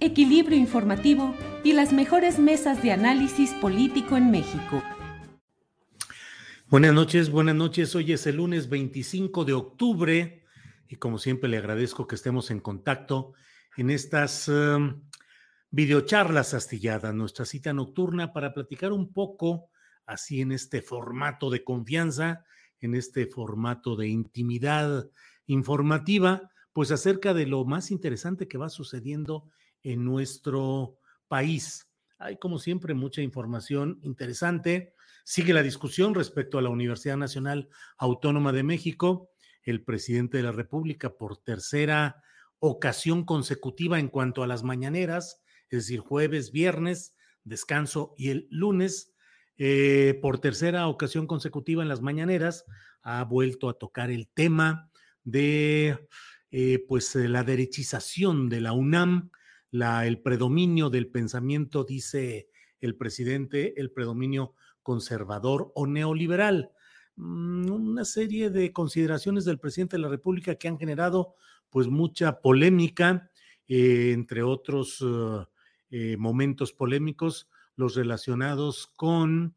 equilibrio informativo y las mejores mesas de análisis político en México. Buenas noches, buenas noches. Hoy es el lunes 25 de octubre y como siempre le agradezco que estemos en contacto en estas um, videocharlas astilladas, nuestra cita nocturna para platicar un poco así en este formato de confianza, en este formato de intimidad informativa, pues acerca de lo más interesante que va sucediendo en nuestro país. Hay, como siempre, mucha información interesante. Sigue la discusión respecto a la Universidad Nacional Autónoma de México. El presidente de la República, por tercera ocasión consecutiva en cuanto a las mañaneras, es decir, jueves, viernes, descanso y el lunes, eh, por tercera ocasión consecutiva en las mañaneras, ha vuelto a tocar el tema de eh, pues la derechización de la UNAM, el predominio del pensamiento, dice el presidente, el predominio conservador o neoliberal. Mm, una serie de consideraciones del presidente de la República que han generado pues mucha polémica, eh, entre otros uh, eh, momentos polémicos, los relacionados con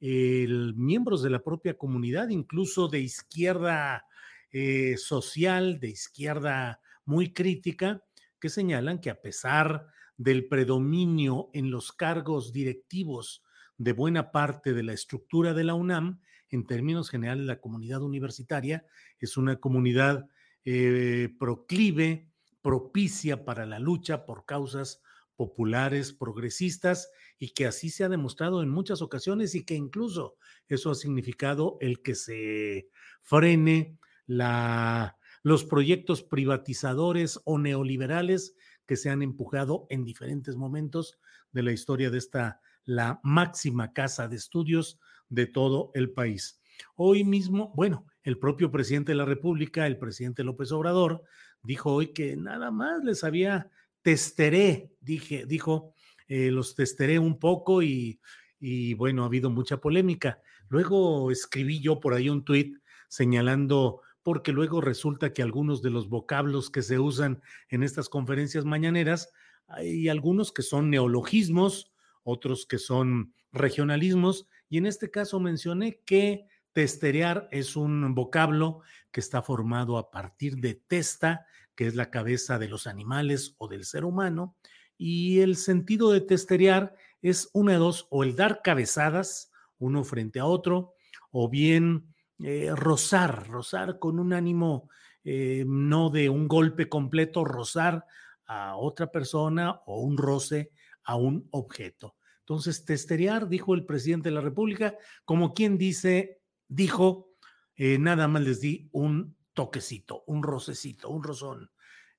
el, miembros de la propia comunidad, incluso de izquierda eh, social, de izquierda muy crítica, que señalan que a pesar del predominio en los cargos directivos de buena parte de la estructura de la UNAM, en términos generales la comunidad universitaria es una comunidad eh, proclive, propicia para la lucha por causas populares, progresistas, y que así se ha demostrado en muchas ocasiones y que incluso eso ha significado el que se frene la, los proyectos privatizadores o neoliberales que se han empujado en diferentes momentos de la historia de esta, la máxima casa de estudios de todo el país. Hoy mismo, bueno, el propio presidente de la República, el presidente López Obrador, dijo hoy que nada más les había testeré, dije, dijo, eh, los testeré un poco y, y bueno, ha habido mucha polémica. Luego escribí yo por ahí un tuit señalando porque luego resulta que algunos de los vocablos que se usan en estas conferencias mañaneras, hay algunos que son neologismos, otros que son regionalismos, y en este caso mencioné que testerear es un vocablo que está formado a partir de testa, que es la cabeza de los animales o del ser humano, y el sentido de testerear es una de dos, o el dar cabezadas uno frente a otro, o bien eh, rozar, rozar con un ánimo eh, no de un golpe completo, rozar a otra persona o un roce a un objeto. Entonces, testerear, dijo el presidente de la República, como quien dice, dijo, eh, nada más les di un toquecito, un rocecito, un rozón.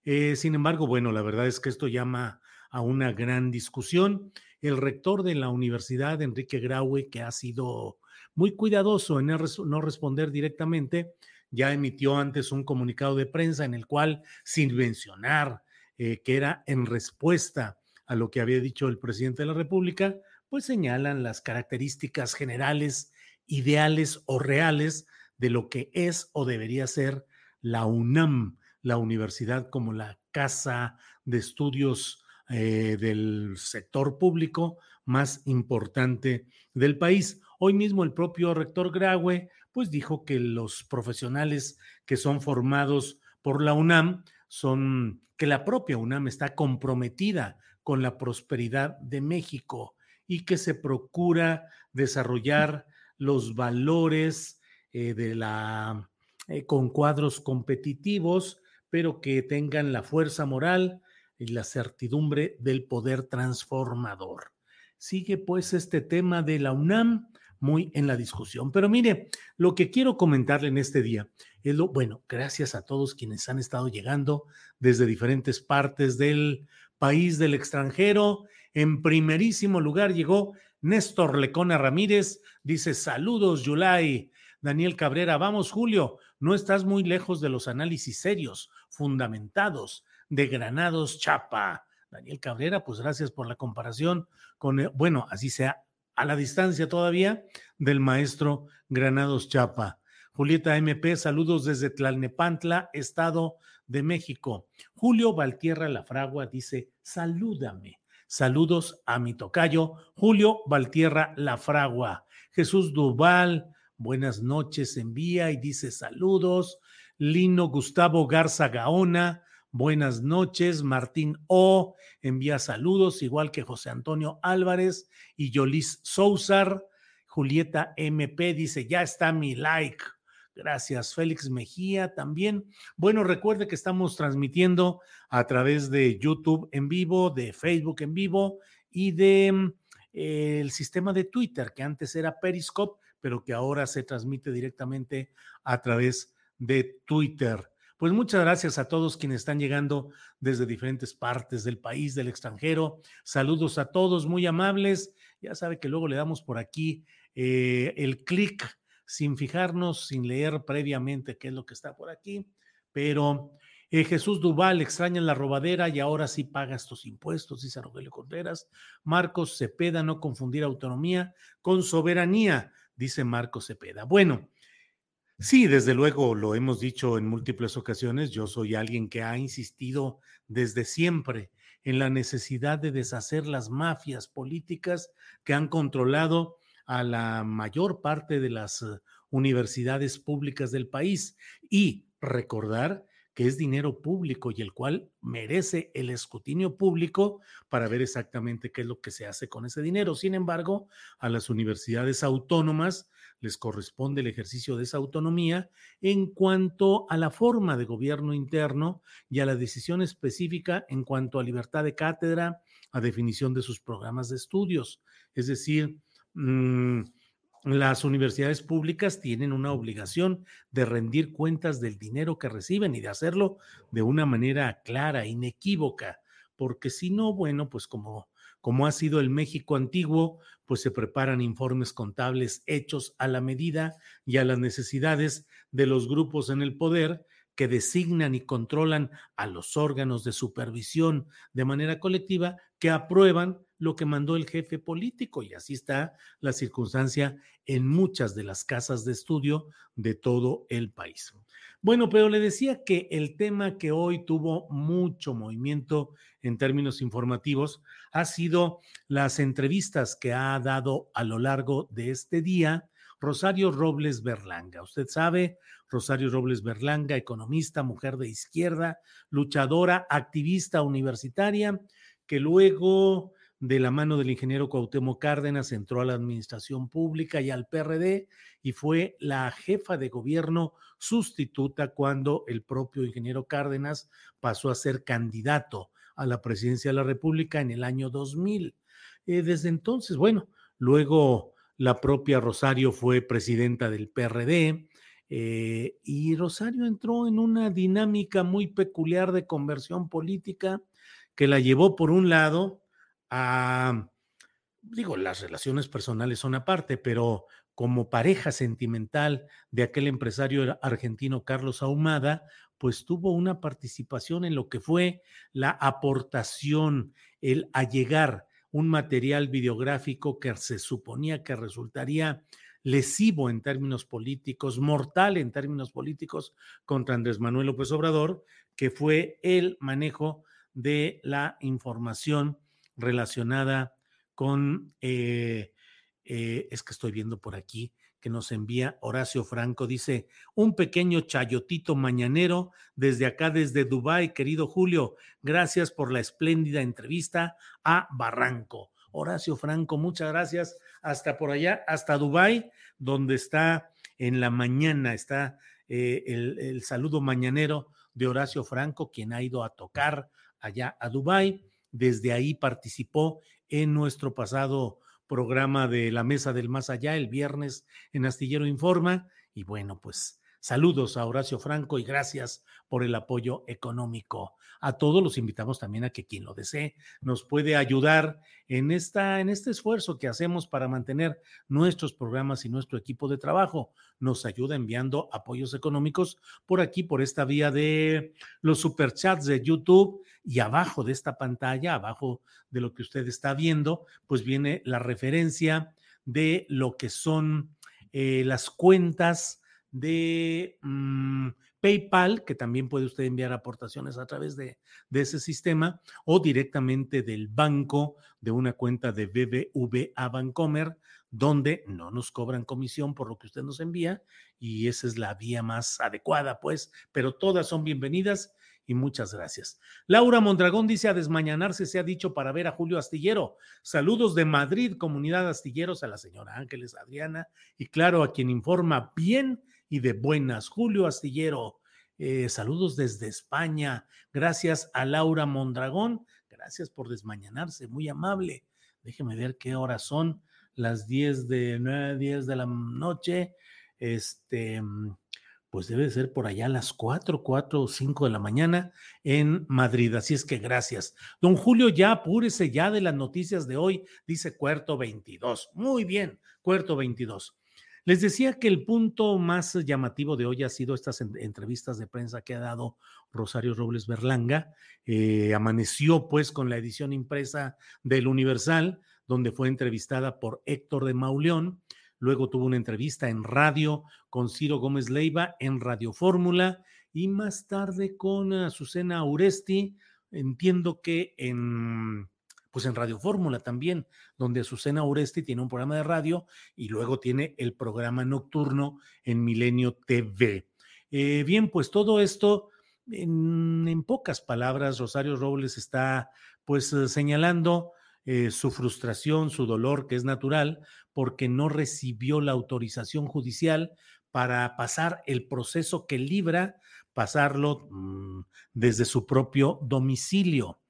sin embargo, bueno, la verdad es que esto llama a una gran discusión. El rector de la universidad, Enrique Graue, que ha sido muy cuidadoso en no responder directamente. Ya emitió antes un comunicado de prensa en el cual, sin mencionar eh, que era en respuesta a lo que había dicho el presidente de la República, pues señalan las características generales, ideales o reales de lo que es o debería ser la UNAM, la universidad como la casa de estudios eh, del sector público más importante del país. Hoy mismo el propio rector Graue pues dijo que los profesionales que son formados por la UNAM son que la propia UNAM está comprometida con la prosperidad de México y que se procura desarrollar los valores eh, de la eh, con cuadros competitivos, pero que tengan la fuerza moral y la certidumbre del poder transformador. Sigue pues este tema de la UNAM muy en la discusión. Pero mire, lo que quiero comentarle en este día es lo, bueno, gracias a todos quienes han estado llegando desde diferentes partes del país, del extranjero. En primerísimo lugar llegó Néstor Lecona Ramírez, dice saludos, Yulai. Daniel Cabrera, vamos, Julio, no estás muy lejos de los análisis serios, fundamentados de Granados Chapa. Daniel Cabrera, pues gracias por la comparación con, bueno, así sea a la distancia todavía del maestro Granados Chapa. Julieta MP, saludos desde Tlalnepantla, Estado de México. Julio Valtierra Lafragua dice, salúdame. Saludos a mi tocayo, Julio Valtierra Lafragua. Jesús Duval, buenas noches, envía y dice saludos. Lino Gustavo Garza Gaona, buenas noches. Martín O envía saludos, igual que José Antonio Álvarez y Yolis Sousar. Julieta MP dice, ya está mi like. Gracias, Félix Mejía también. Bueno, recuerde que estamos transmitiendo a través de YouTube en vivo, de Facebook en vivo y de mm, el sistema de Twitter, que antes era Periscope, pero que ahora se transmite directamente a través de Twitter. Pues muchas gracias a todos quienes están llegando desde diferentes partes del país, del extranjero. Saludos a todos, muy amables. Ya sabe que luego le damos por aquí eh, el clic sin fijarnos, sin leer previamente qué es lo que está por aquí. Pero eh, Jesús Duval extraña la robadera y ahora sí paga estos impuestos, dice Rogelio Contreras. Marcos Cepeda, no confundir autonomía con soberanía, dice Marcos Cepeda. Bueno, Sí, desde luego, lo hemos dicho en múltiples ocasiones, yo soy alguien que ha insistido desde siempre en la necesidad de deshacer las mafias políticas que han controlado a la mayor parte de las eh, universidades públicas del país. Y recordar que es dinero público y el cual merece el escrutinio público para ver exactamente qué es lo que se hace con ese dinero. Sin embargo, a las universidades autónomas les corresponde el ejercicio de esa autonomía en cuanto a la forma de gobierno interno y a la decisión específica en cuanto a libertad de cátedra, a definición de sus programas de estudios. Es decir, mmm, las universidades públicas tienen una obligación de rendir cuentas del dinero que reciben y de hacerlo de una manera clara, inequívoca, porque si no, bueno, pues como, como ha sido el México antiguo, pues se preparan informes contables hechos a la medida y a las necesidades de los grupos en el poder que designan y controlan a los órganos de supervisión de manera colectiva que aprueban lo que mandó el jefe político y así está la circunstancia en muchas de las casas de estudio de todo el país. Bueno, pero le decía que el tema que hoy tuvo mucho movimiento en términos informativos ha sido las entrevistas que ha dado a lo largo de este día Rosario Robles Berlanga. Usted sabe, Rosario Robles Berlanga, economista, mujer de izquierda, luchadora, activista universitaria, que luego de la mano del ingeniero Cuauhtémoc Cárdenas, entró a la administración pública y al PRD y fue la jefa de gobierno sustituta cuando el propio ingeniero Cárdenas pasó a ser candidato a la presidencia de la República en el año 2000. Eh, desde entonces, bueno, luego la propia Rosario fue presidenta del PRD. Eh, y Rosario entró en una dinámica muy peculiar de conversión política que la llevó por un lado a, digo, las relaciones personales son aparte, pero como pareja sentimental de aquel empresario argentino Carlos Ahumada, pues tuvo una participación en lo que fue la aportación, el allegar un material videográfico que se suponía que resultaría lesivo en términos políticos, mortal en términos políticos contra Andrés Manuel López Obrador, que fue el manejo de la información relacionada con, eh, eh, es que estoy viendo por aquí, que nos envía Horacio Franco. Dice, un pequeño chayotito mañanero desde acá, desde Dubái, querido Julio. Gracias por la espléndida entrevista a Barranco. Horacio Franco, muchas gracias. Hasta por allá, hasta Dubái, donde está en la mañana, está eh, el, el, saludo mañanero de Horacio Franco, quien ha ido a tocar allá a Dubái. Desde ahí participó en nuestro pasado programa de la Mesa del Más Allá el viernes en Astillero Informa. Y bueno, pues saludos a Horacio Franco y gracias por el apoyo económico. A todos los invitamos también a que quien lo desee nos puede ayudar en, esta, en este esfuerzo que hacemos para mantener nuestros programas y nuestro equipo de trabajo. Nos ayuda enviando apoyos económicos por aquí, por esta vía de los superchats de YouTube y abajo de esta pantalla, abajo de lo que usted está viendo, pues viene la referencia de lo que son eh, las cuentas de mm, PayPal, que también puede usted enviar aportaciones a través de, de, ese sistema, o directamente del banco de una cuenta de BBVA Bancomer, donde no nos cobran comisión por lo que usted nos envía, y esa es la vía más adecuada, pues, pero todas son bienvenidas y muchas gracias. Laura Mondragón dice a desmañanarse se ha dicho para ver a Julio Astillero. Saludos de Madrid, comunidad Astilleros, a la señora Ángeles Adriana y claro, a quien informa bien y de buenas. Julio Astillero, eh, saludos desde España. Gracias a Laura Mondragón. Gracias por desmañanarse, muy amable. Déjeme ver qué horas son, las 10 de 9, 10 de la noche. Este, pues debe ser por allá las 4, 4 o 5 de la mañana en Madrid. Así es que gracias. Don Julio, ya apúrese ya de las noticias de hoy, dice Cuarto 22. Muy bien, Cuarto 22. Les decía que el punto más llamativo de hoy ha sido estas entrevistas de prensa que ha dado Rosario Robles Berlanga. Eh, amaneció pues con la edición impresa del Universal, donde fue entrevistada por Héctor de Mauleón. Luego tuvo una entrevista en radio con Ciro Gómez Leiva en Radio Fórmula y más tarde con Azucena Uresti. Entiendo que en pues en Radio Fórmula también, donde Azucena Uresti tiene un programa de radio y luego tiene el programa nocturno en Milenio TV. Eh, bien, pues todo esto, en, pocas palabras, Rosario Robles está pues señalando eh, su frustración, su dolor, que es natural, porque no recibió la autorización judicial para pasar el proceso que libra, pasarlo mmm, desde su propio domicilio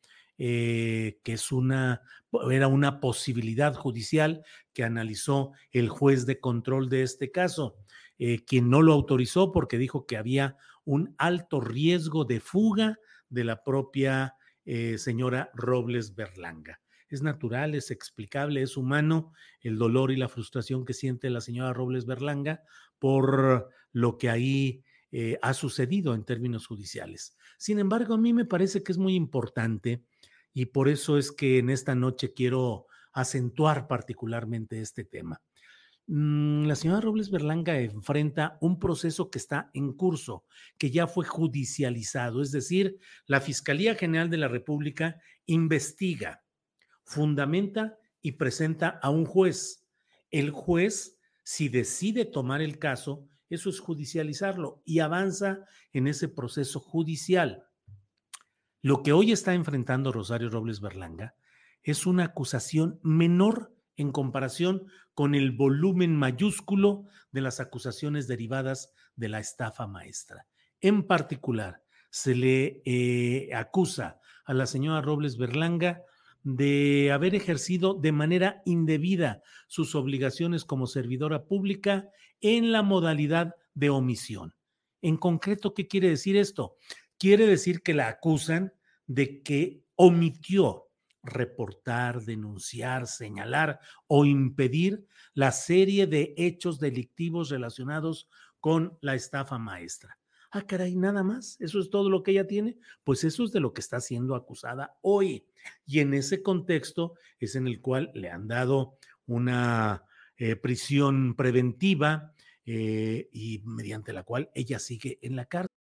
eh, que es una, era una posibilidad judicial que analizó el juez de control de este caso, eh, quien no lo autorizó porque dijo que había un alto riesgo de fuga de la propia eh, señora Robles Berlanga. Es natural, es explicable, es humano el dolor y la frustración que siente la señora Robles Berlanga por lo que ahí ha sucedido en términos judiciales. Sin embargo, a mí me parece que es muy importante y por eso es que en esta noche quiero acentuar particularmente este tema. Mm, la señora Robles Berlanga enfrenta un proceso que está en curso, que ya fue judicializado, es decir, la Fiscalía General de la República investiga, fundamenta y presenta a un juez. El juez, si decide tomar el caso, eso es judicializarlo y avanza en ese proceso judicial. Lo que hoy está enfrentando Rosario Robles Berlanga es una acusación menor en comparación con el volumen mayúsculo de las acusaciones derivadas de la estafa maestra. En particular, se le eh, acusa a la señora Robles Berlanga de haber ejercido de manera indebida sus obligaciones como servidora pública en la modalidad de omisión. En concreto, ¿qué quiere decir esto? Quiere decir que la acusan de que omitió reportar, denunciar, señalar o impedir la serie de hechos delictivos relacionados con la estafa maestra. Ah, caray, nada más. Eso es todo lo que ella tiene. Pues eso es de lo que está siendo acusada hoy. Y en ese contexto es en el cual le han dado una eh, prisión preventiva eh, y mediante la cual ella sigue en la cárcel.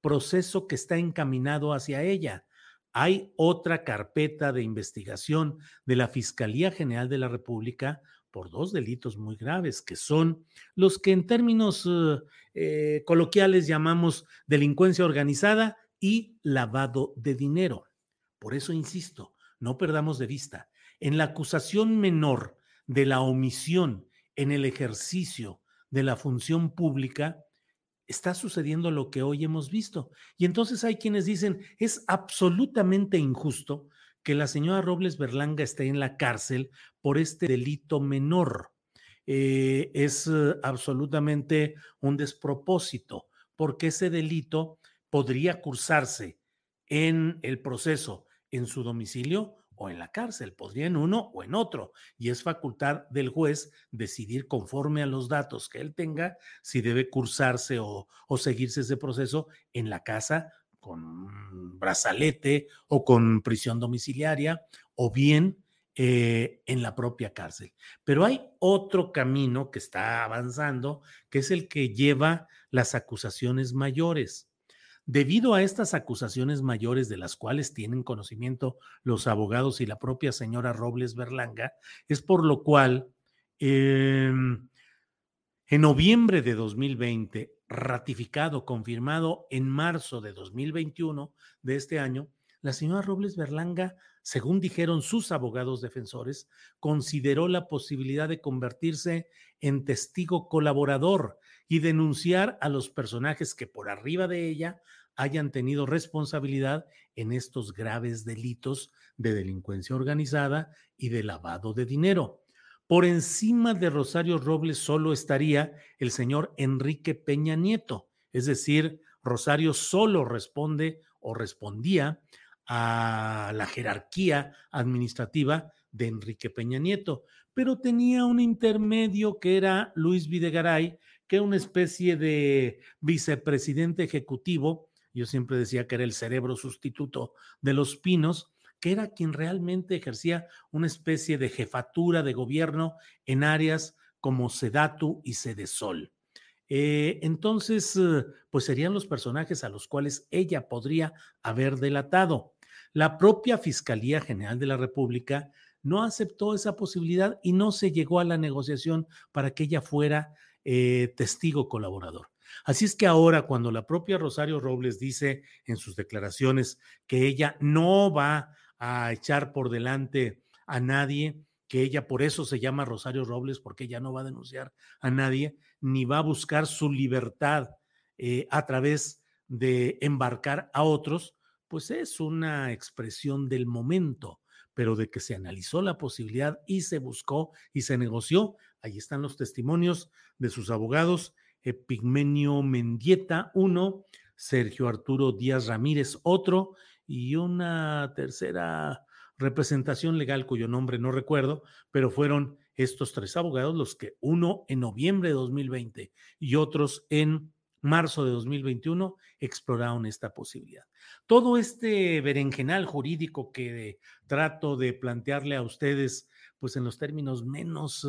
proceso que está encaminado hacia ella. Hay otra carpeta de investigación de la Fiscalía General de la República por dos delitos muy graves, que son los que en términos eh, eh, coloquiales llamamos delincuencia organizada y lavado de dinero. Por eso insisto, no perdamos de vista, en la acusación menor de la omisión en el ejercicio de la función pública, está sucediendo lo que hoy hemos visto. Y entonces hay quienes dicen, es absolutamente injusto que la señora Robles Berlanga esté en la cárcel por este delito menor. Eh, es eh, absolutamente un despropósito, porque ese delito podría cursarse en el proceso en su domicilio o en la cárcel, podría en uno o en otro, y es facultad del juez decidir conforme a los datos que él tenga si debe cursarse o, seguirse ese proceso en la casa con brazalete o con prisión domiciliaria o bien eh, en la propia cárcel. Pero hay otro camino que está avanzando, que es el que lleva las acusaciones mayores. Debido a estas acusaciones mayores de las cuales tienen conocimiento los abogados y la propia señora Robles Berlanga, es por lo cual em, en noviembre de 2020, ratificado, confirmado en marzo de 2021 de este año, la señora Robles Berlanga, según dijeron sus abogados defensores, consideró la posibilidad de convertirse en testigo colaborador y denunciar a los personajes que por arriba de ella hayan tenido responsabilidad en estos graves delitos de delincuencia organizada y de lavado de dinero. Por encima de Rosario Robles solo estaría el señor Enrique Peña Nieto, es decir, Rosario solo responde o respondía a la jerarquía administrativa de Enrique Peña Nieto, pero tenía un intermedio que era Luis Videgaray, que era una especie de vicepresidente ejecutivo, yo siempre decía que era el cerebro sustituto de los pinos, que era quien realmente ejercía una especie de jefatura de gobierno en áreas como Sedatu y Sedesol. Eh, entonces, eh, pues serían los personajes a los cuales ella podría haber delatado. La propia Fiscalía General de la República no aceptó esa posibilidad y no se llegó a la negociación para que ella fuera eh, testigo colaborador. Así es que ahora cuando la propia Rosario Robles dice en sus declaraciones que ella no va a echar por delante a nadie, que ella por eso se llama Rosario Robles, porque ella no va a denunciar a nadie, ni va a buscar su libertad eh, a través de embarcar a otros, pues es una expresión del momento, pero de que se analizó la posibilidad y se buscó y se negoció, ahí están los testimonios de sus abogados, Epigmenio Mendieta, uno, Sergio Arturo Díaz Ramírez, otro, y una tercera representación legal cuyo nombre no recuerdo, pero fueron estos tres abogados los que uno en noviembre de 2020 y otros en marzo de 2021 exploraron esta posibilidad. Todo este berenjenal jurídico que trato de plantearle a ustedes, pues en los términos menos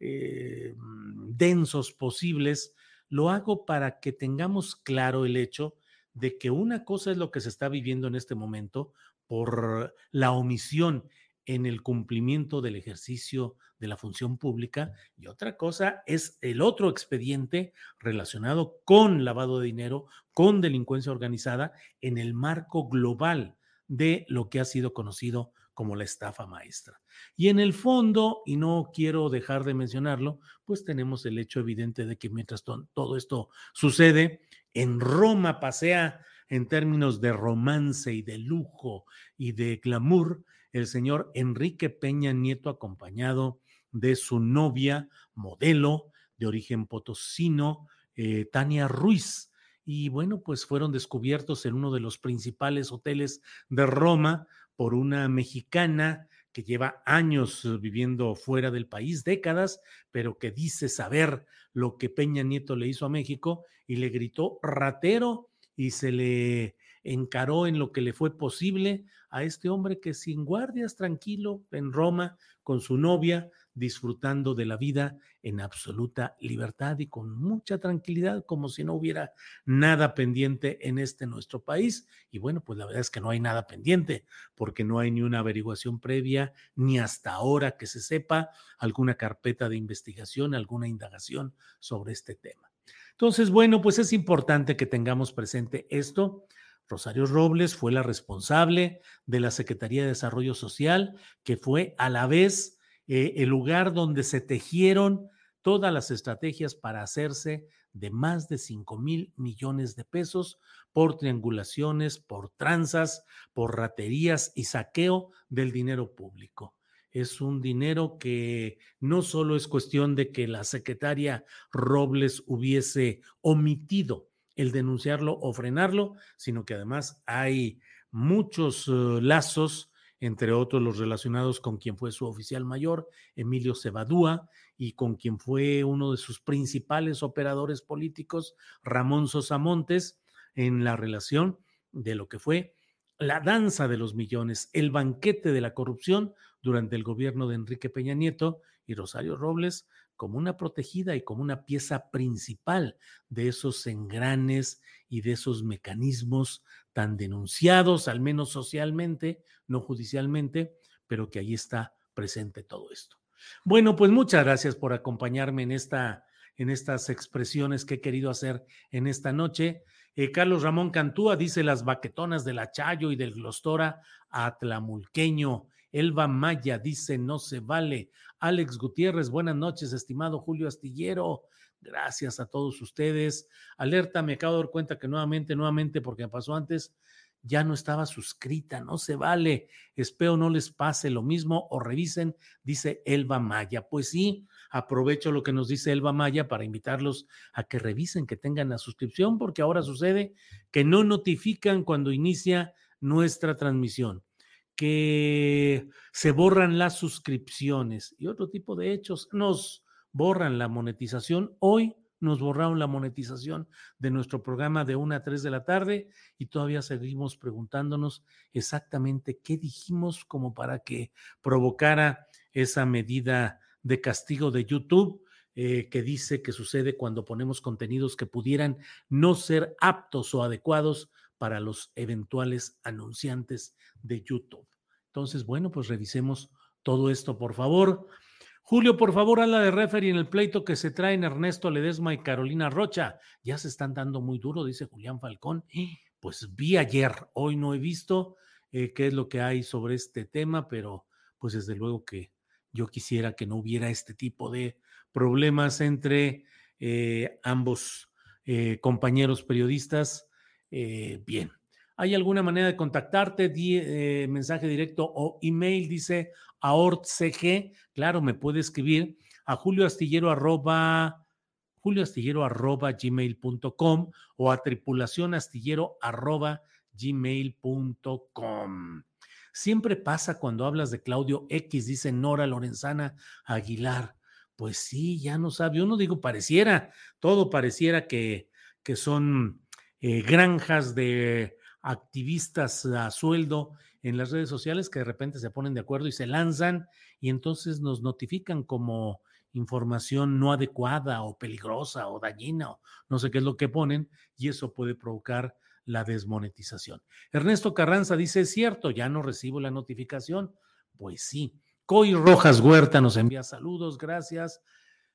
eh, densos posibles, lo hago para que tengamos claro el hecho de que una cosa es lo que se está viviendo en este momento por la omisión en el cumplimiento del ejercicio de la función pública y otra cosa es el otro expediente relacionado con lavado de dinero, con delincuencia organizada en el marco global de lo que ha sido conocido como la estafa maestra. Y en el fondo, y no quiero dejar de mencionarlo, pues tenemos el hecho evidente de que mientras todo esto sucede, en Roma pasea en términos de romance y de lujo y de glamour el señor Enrique Peña Nieto acompañado de su novia, modelo de origen potosino, eh, Tania Ruiz. Y bueno, pues fueron descubiertos en uno de los principales hoteles de Roma por una mexicana que lleva años viviendo fuera del país, décadas, pero que dice saber lo que Peña Nieto le hizo a México y le gritó ratero y se le encaró en lo que le fue posible a este hombre que sin guardias, tranquilo, en Roma, con su novia, disfrutando de la vida en absoluta libertad y con mucha tranquilidad, como si no hubiera nada pendiente en este nuestro país. Y bueno, pues la verdad es que no hay nada pendiente, porque no hay ni una averiguación previa, ni hasta ahora que se sepa alguna carpeta de investigación, alguna indagación sobre este tema. Entonces, bueno, pues es importante que tengamos presente esto. Rosario Robles fue la responsable de la Secretaría de Desarrollo Social, que fue a la vez eh, el lugar donde se tejieron todas las estrategias para hacerse de más de 5 mil millones de pesos por triangulaciones, por tranzas, por raterías y saqueo del dinero público. Es un dinero que no solo es cuestión de que la secretaria Robles hubiese omitido el denunciarlo o frenarlo, sino que además hay muchos eh, lazos, entre otros los relacionados con quien fue su oficial mayor, Emilio Cebadúa, y con quien fue uno de sus principales operadores políticos, Ramón Sosa Montes, en la relación de lo que fue la danza de los millones, el banquete de la corrupción durante el gobierno de Enrique Peña Nieto y Rosario Robles como una protegida y como una pieza principal de esos engranes y de esos mecanismos tan denunciados, al menos socialmente, no judicialmente, pero que ahí está presente todo esto. Bueno, pues muchas gracias por acompañarme en esta en estas expresiones que he querido hacer en esta noche. Eh, Carlos Ramón Cantúa dice las baquetonas del Achayo y del Glostora Atlamulqueño. Elba Maya dice no se vale. Alex Gutiérrez, buenas noches, estimado Julio Astillero. Gracias a todos ustedes. Alerta, me acabo de dar cuenta que nuevamente, nuevamente, porque me pasó antes, ya no estaba suscrita, no se vale. Espero no les pase lo mismo o revisen, dice Elba Maya. Pues sí, aprovecho lo que nos dice Elba Maya para invitarlos a que revisen, que tengan la suscripción, porque ahora sucede que no notifican cuando inicia nuestra transmisión que se borran las suscripciones y otro tipo de hechos. Nos borran la monetización. Hoy nos borraron la monetización de nuestro programa de 1 a 3 de la tarde y todavía seguimos preguntándonos exactamente qué dijimos como para que provocara esa medida de castigo de YouTube. Eh, que dice que sucede cuando ponemos contenidos que pudieran no ser aptos o adecuados para los eventuales anunciantes de YouTube. Entonces, bueno, pues revisemos todo esto, por favor. Julio, por favor, habla de referee en el pleito que se traen Ernesto Ledesma y Carolina Rocha. Ya se están dando muy duro, dice Julián Falcón. Pues vi ayer, hoy no he visto eh, qué es lo que hay sobre este tema, pero pues desde luego que yo quisiera que no hubiera este tipo de problemas entre eh, ambos eh, compañeros periodistas. Bien, ¿Hay alguna manera de contactarte? Di, eh, mensaje directo o email, dice AortCG. Claro, me puede escribir a julioastillero arroba, julioastillero arroba gmail.com o a tripulacionastillero arroba gmail.com. Siempre pasa cuando hablas de Claudio X, dice Nora Lorenzana Aguilar. Pues sí, ya no sabe. Uno digo, pareciera, todo pareciera que, que son eh, granjas de activistas a sueldo en las redes sociales que de repente se ponen de acuerdo y se lanzan y entonces nos notifican como información no adecuada o peligrosa o dañina o no sé qué es lo que ponen y eso puede provocar la desmonetización. Ernesto Carranza dice, es cierto, ya no recibo la notificación. Pues sí. Coy Rojas Huerta nos envía saludos, gracias.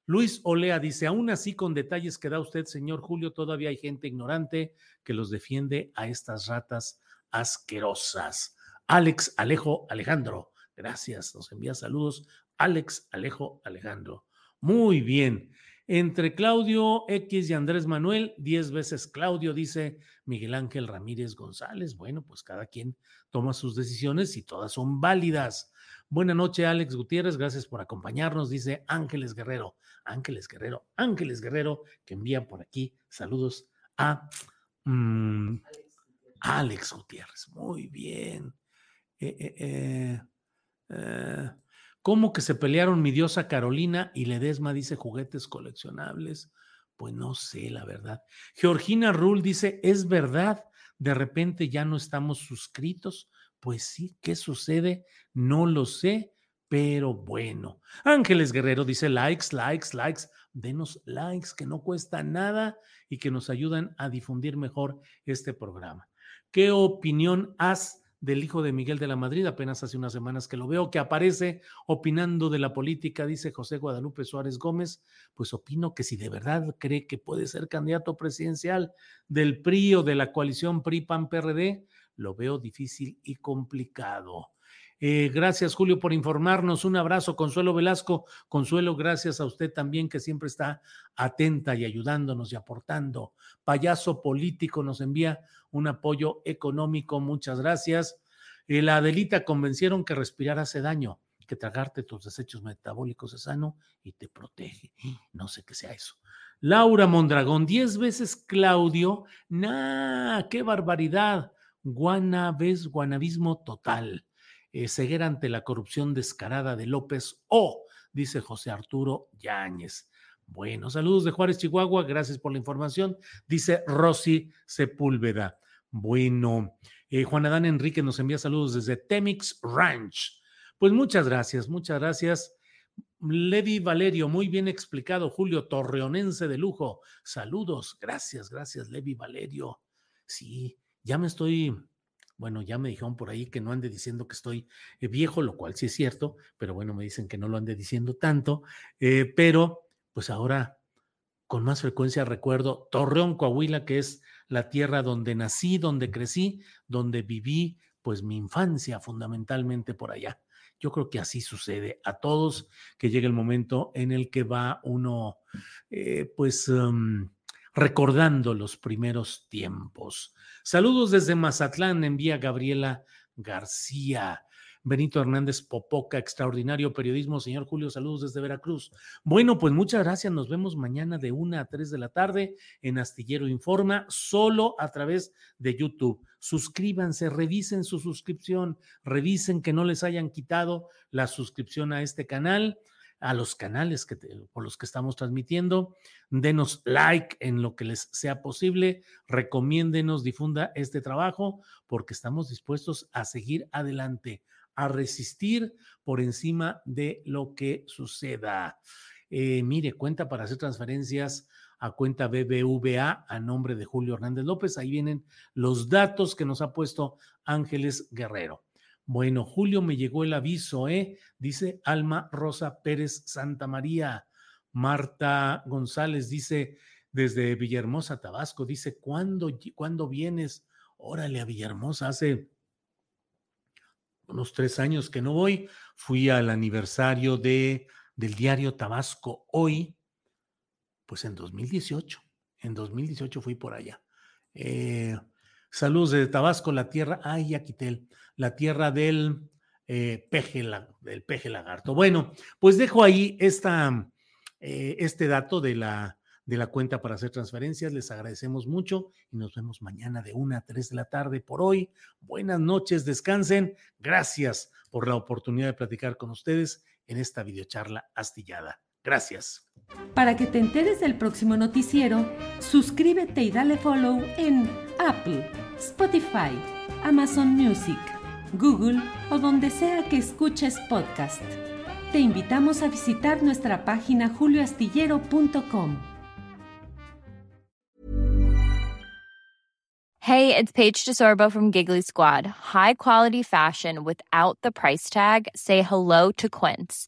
Luis Olea dice, aún así con detalles que da usted, señor Julio, todavía hay gente ignorante que los defiende a estas ratas asquerosas. Alex Alejo Alejandro, gracias, nos envía saludos. Alex Alejo Alejandro. Muy bien. Entre Claudio X y Andrés Manuel, diez veces Claudio, dice Miguel Ángel Ramírez González. Bueno, pues cada quien toma sus decisiones y todas son válidas. Buenas noches, Alex Gutiérrez. Gracias por acompañarnos, dice Ángeles Guerrero. Ángeles Guerrero, Ángeles Guerrero, que envían por aquí saludos a mm, Alex Gutiérrez. Muy bien. Eh, eh, eh, ¿Cómo que se pelearon mi diosa Carolina y Ledesma dice juguetes coleccionables? Pues no sé, la verdad. Georgina Rull dice, es verdad, de repente ya no estamos suscritos. Pues sí, ¿qué sucede? No lo sé, pero bueno. Ángeles Guerrero dice, likes, likes, likes. Denos likes que no cuesta nada y que nos ayudan a difundir mejor este programa. ¿Qué opinión has del hijo de Miguel de la Madrid, apenas hace unas semanas que lo veo, que aparece opinando de la política, dice José Guadalupe Suárez Gómez, pues opino que si de verdad cree que puede ser candidato presidencial del PRI o de la coalición PRI-PAN-PRD, lo veo difícil y complicado. Eh, gracias, Julio, por informarnos. Un abrazo, Consuelo Velasco. Consuelo, gracias a usted también, que siempre está atenta y ayudándonos y aportando. Payaso político nos envía un apoyo económico. Muchas gracias. Eh, la Adelita convencieron que respirar hace daño, que tragarte tus desechos metabólicos es sano y te protege. No sé qué sea eso. Laura Mondragón, diez veces Claudio. ¡Nah! ¡Qué barbaridad! Guanabes, guanabismo total. Eh, ceguera ante la corrupción descarada de López O, dice José Arturo Yáñez. Bueno, saludos de Juárez, Chihuahua. Gracias por la información. Dice Rosy Sepúlveda. Bueno, eh, Juan Adán Enrique nos envía saludos desde Temix Ranch. Pues muchas gracias, muchas gracias. Levi Valerio, muy bien explicado. Julio Torreonense de lujo. Saludos, gracias, gracias, Levi Valerio. Sí, ya me estoy bueno, ya me dijeron por ahí que no ande diciendo que estoy eh, viejo, lo cual sí es cierto, pero bueno, me dicen que no lo ande diciendo tanto, eh, pero pues ahora con más frecuencia recuerdo Torreón, Coahuila, que es la tierra donde nací, donde crecí, donde viví pues mi infancia fundamentalmente por allá. Yo creo que así sucede a todos, que llega el momento en el que va uno, eh, pues, em, recordando los primeros tiempos. Saludos desde Mazatlán, envía Gabriela García. Benito Hernández Popoca, extraordinario periodismo. Señor Julio, saludos desde Veracruz. Bueno, pues muchas gracias. Nos vemos mañana de una a tres de la tarde en Astillero Informa, solo a través de YouTube. Suscríbanse, revisen su suscripción, revisen que no les hayan quitado la suscripción a este canal a los canales que por los que estamos transmitiendo. Denos like en lo que les sea posible, recomiéndenos, difunda este trabajo, porque estamos dispuestos a seguir adelante, a resistir por encima de lo que suceda. Eh, mire, cuenta para hacer transferencias a cuenta BBVA a nombre de Julio Hernández López. Ahí vienen los datos que nos ha puesto Ángeles Guerrero. Bueno, Julio, me llegó el aviso, ¿eh? Dice Alma Rosa Pérez Santa María. Marta González dice desde Villahermosa, Tabasco, dice, ¿cuándo, ¿cuándo vienes? Órale a Villahermosa, hace unos tres años que no voy. Fui al aniversario de, del diario Tabasco hoy, pues en 2018. En 2018 fui por allá. Eh, Saludos de Tabasco, la tierra, ay, Yaquitel, la tierra del, eh, peje, del peje lagarto. Bueno, pues dejo ahí esta, eh, este dato de la, de la cuenta para hacer transferencias. Les agradecemos mucho y nos vemos mañana de una a tres de la tarde por hoy. Buenas noches, descansen. Gracias por la oportunidad de platicar con ustedes en esta videocharla astillada. Gracias. Para que te enteres del próximo noticiero, suscríbete y dale follow en Apple, Spotify, Amazon Music, Google o donde sea que escuches podcast. Te invitamos a visitar nuestra página julioastillero.com. Hey, it's Paige DeSorbo from Giggly Squad. High quality fashion without the price tag. Say hello to Quince.